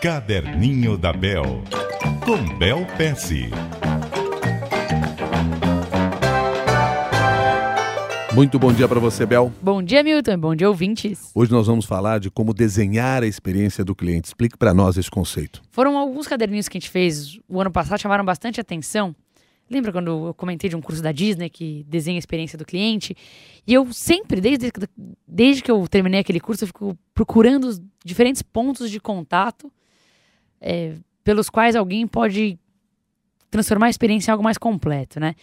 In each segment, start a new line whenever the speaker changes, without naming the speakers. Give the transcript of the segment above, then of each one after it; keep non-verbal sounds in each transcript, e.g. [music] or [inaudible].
Caderninho da Bel, com Bel Pesce.
Muito bom dia para você, Bel.
Bom dia, Milton. Bom dia, ouvintes.
Hoje nós vamos falar de como desenhar a experiência do cliente. Explique para nós esse conceito.
Foram alguns caderninhos que a gente fez o ano passado, chamaram bastante atenção. Lembra quando eu comentei de um curso da Disney que desenha a experiência do cliente? E eu sempre, desde, desde que eu terminei aquele curso, eu fico procurando os diferentes pontos de contato é, pelos quais alguém pode transformar a experiência em algo mais completo, né?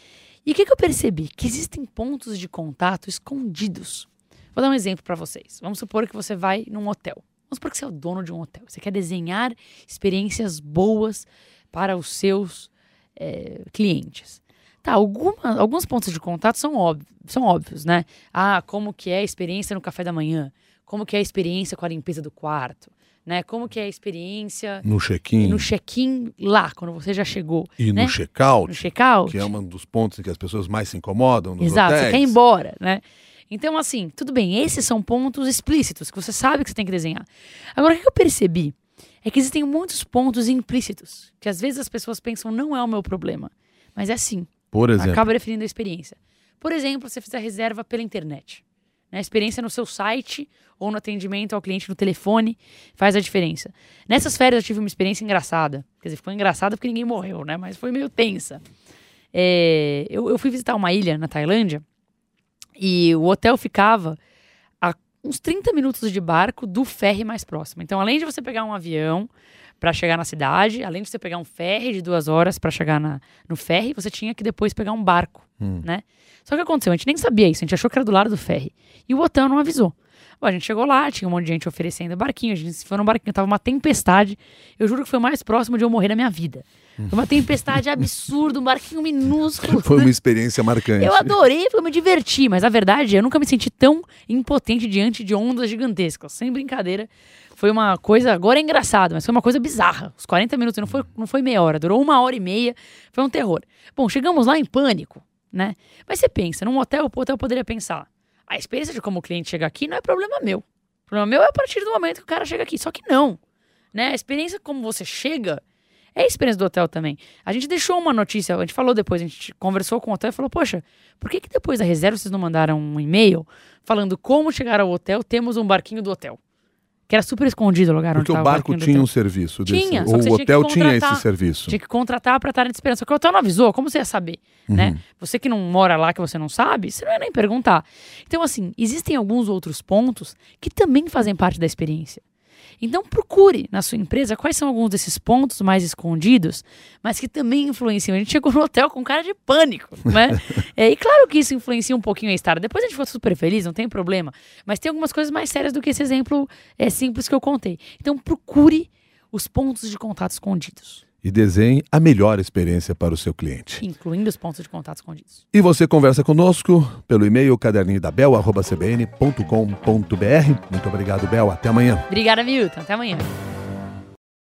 E o que, que eu percebi? Que existem pontos de contato escondidos. Vou dar um exemplo para vocês. Vamos supor que você vai num hotel. Vamos supor que você é o dono de um hotel. Você quer desenhar experiências boas para os seus é, clientes. Tá, alguma, alguns pontos de contato são, óbvios, são óbvios, né? Ah, como que é a experiência no café da manhã? Como que é a experiência com a limpeza do quarto? né? Como que é a experiência
no check-in,
no check-in lá quando você já chegou
e
né?
no check-out,
no check-out,
que é um dos pontos em que as pessoas mais se incomodam nos
Exato,
hotéis.
você quer ir embora, né? Então assim, tudo bem, esses são pontos explícitos que você sabe que você tem que desenhar. Agora o que eu percebi é que existem muitos pontos implícitos que às vezes as pessoas pensam não é o meu problema, mas é sim.
Por exemplo,
acaba definindo a experiência. Por exemplo, você fizer reserva pela internet. Né? A experiência no seu site ou no atendimento ao cliente no telefone faz a diferença. Nessas férias eu tive uma experiência engraçada. Quer dizer, foi engraçada porque ninguém morreu, né? Mas foi meio tensa. É, eu, eu fui visitar uma ilha na Tailândia e o hotel ficava uns 30 minutos de barco do ferry mais próximo. Então, além de você pegar um avião para chegar na cidade, além de você pegar um ferry de duas horas para chegar na, no ferry, você tinha que depois pegar um barco,
Hum.
né? Só que aconteceu, a gente nem sabia isso, a gente achou que era do lado do ferry. E o hotel não avisou. Bom, a gente chegou lá, tinha um monte de gente oferecendo barquinho, a gente se foi no barquinho, tava uma tempestade. Eu juro que foi o mais próximo de eu morrer na minha vida. Foi uma tempestade absurda, um barquinho minúsculo. [laughs]
foi uma experiência marcante.
Eu adorei, porque eu me diverti, mas a verdade é eu nunca me senti tão impotente diante de ondas gigantescas. Sem brincadeira. Foi uma coisa, agora é engraçado, mas foi uma coisa bizarra. Os 40 minutos, não foi, não foi meia hora, durou uma hora e meia, foi um terror. Bom, chegamos lá em pânico, né? Mas você pensa, num hotel, o hotel poderia pensar, a experiência de como o cliente chega aqui não é problema meu. O problema meu é a partir do momento que o cara chega aqui. Só que não, né? A experiência como você chega é a experiência do hotel também. A gente deixou uma notícia, a gente falou depois, a gente conversou com o hotel e falou: Poxa, por que, que depois da reserva vocês não mandaram um e-mail falando como chegar ao hotel? Temos um barquinho do hotel. Que era super escondido o lugar
Porque
onde
o barco tinha um serviço desse.
Tinha,
Ou o hotel tinha esse serviço.
Tinha que contratar para estar de esperança. Só que o hotel não avisou, como você ia saber? Né?
Uhum.
Você que não mora lá, que você não sabe, você não ia nem perguntar. Então, assim, existem alguns outros pontos que também fazem parte da experiência. Então, procure na sua empresa quais são alguns desses pontos mais escondidos, mas que também influenciam. A gente chegou no hotel com cara de pânico, né? [laughs] é, e claro que isso influencia um pouquinho a estar. Depois a gente ficou super feliz, não tem problema. Mas tem algumas coisas mais sérias do que esse exemplo é, simples que eu contei. Então, procure os pontos de contato escondidos
E desenhe a melhor experiência para o seu cliente.
incluindo os pontos de contato escondidos.
E você conversa conosco pelo e-mail caderninho da. Muito obrigado, Bel. Até amanhã.
Obrigada, Milton. Até amanhã.